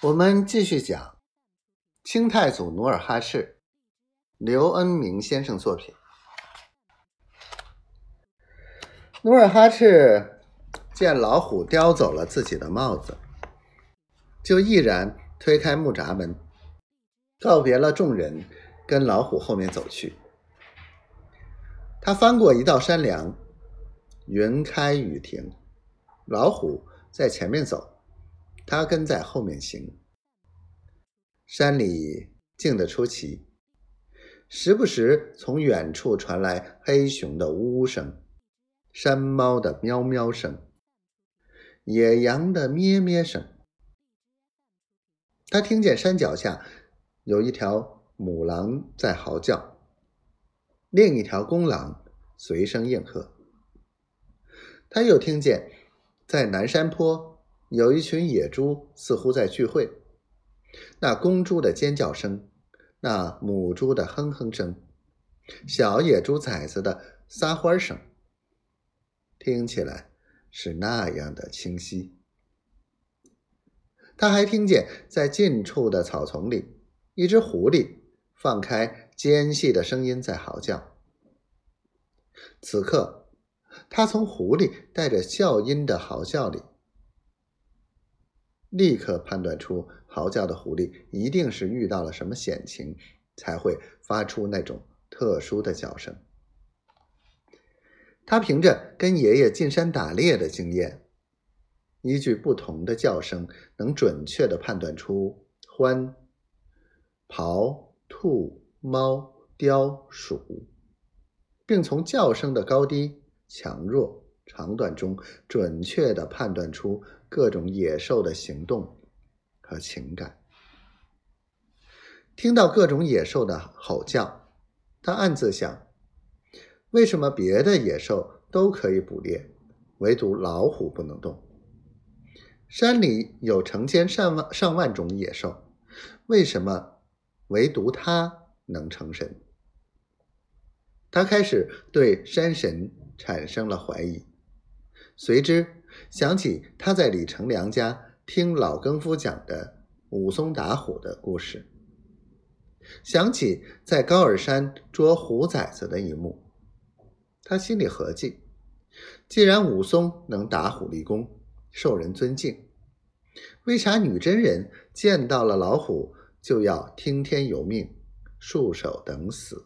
我们继续讲清太祖努尔哈赤，刘恩明先生作品。努尔哈赤见老虎叼走了自己的帽子，就毅然推开木闸门，告别了众人，跟老虎后面走去。他翻过一道山梁，云开雨停，老虎在前面走。他跟在后面行，山里静得出奇，时不时从远处传来黑熊的呜呜声、山猫的喵喵声、野羊的咩咩声。他听见山脚下有一条母狼在嚎叫，另一条公狼随声应和。他又听见在南山坡。有一群野猪似乎在聚会，那公猪的尖叫声，那母猪的哼哼声，小野猪崽子的撒欢声，听起来是那样的清晰。他还听见在近处的草丛里，一只狐狸放开尖细的声音在嚎叫。此刻，他从狐狸带着笑音的嚎叫里。立刻判断出嚎叫的狐狸一定是遇到了什么险情，才会发出那种特殊的叫声。他凭着跟爷爷进山打猎的经验，依据不同的叫声，能准确的判断出獾、狍、兔、猫、雕、鼠，并从叫声的高低、强弱。长短中，准确的判断出各种野兽的行动和情感。听到各种野兽的吼叫，他暗自想：为什么别的野兽都可以捕猎，唯独老虎不能动？山里有成千上万上万种野兽，为什么唯独它能成神？他开始对山神产生了怀疑。随之想起他在李成梁家听老更夫讲的武松打虎的故事，想起在高尔山捉虎崽子的一幕，他心里合计：既然武松能打虎立功，受人尊敬，为啥女真人见到了老虎就要听天由命、束手等死？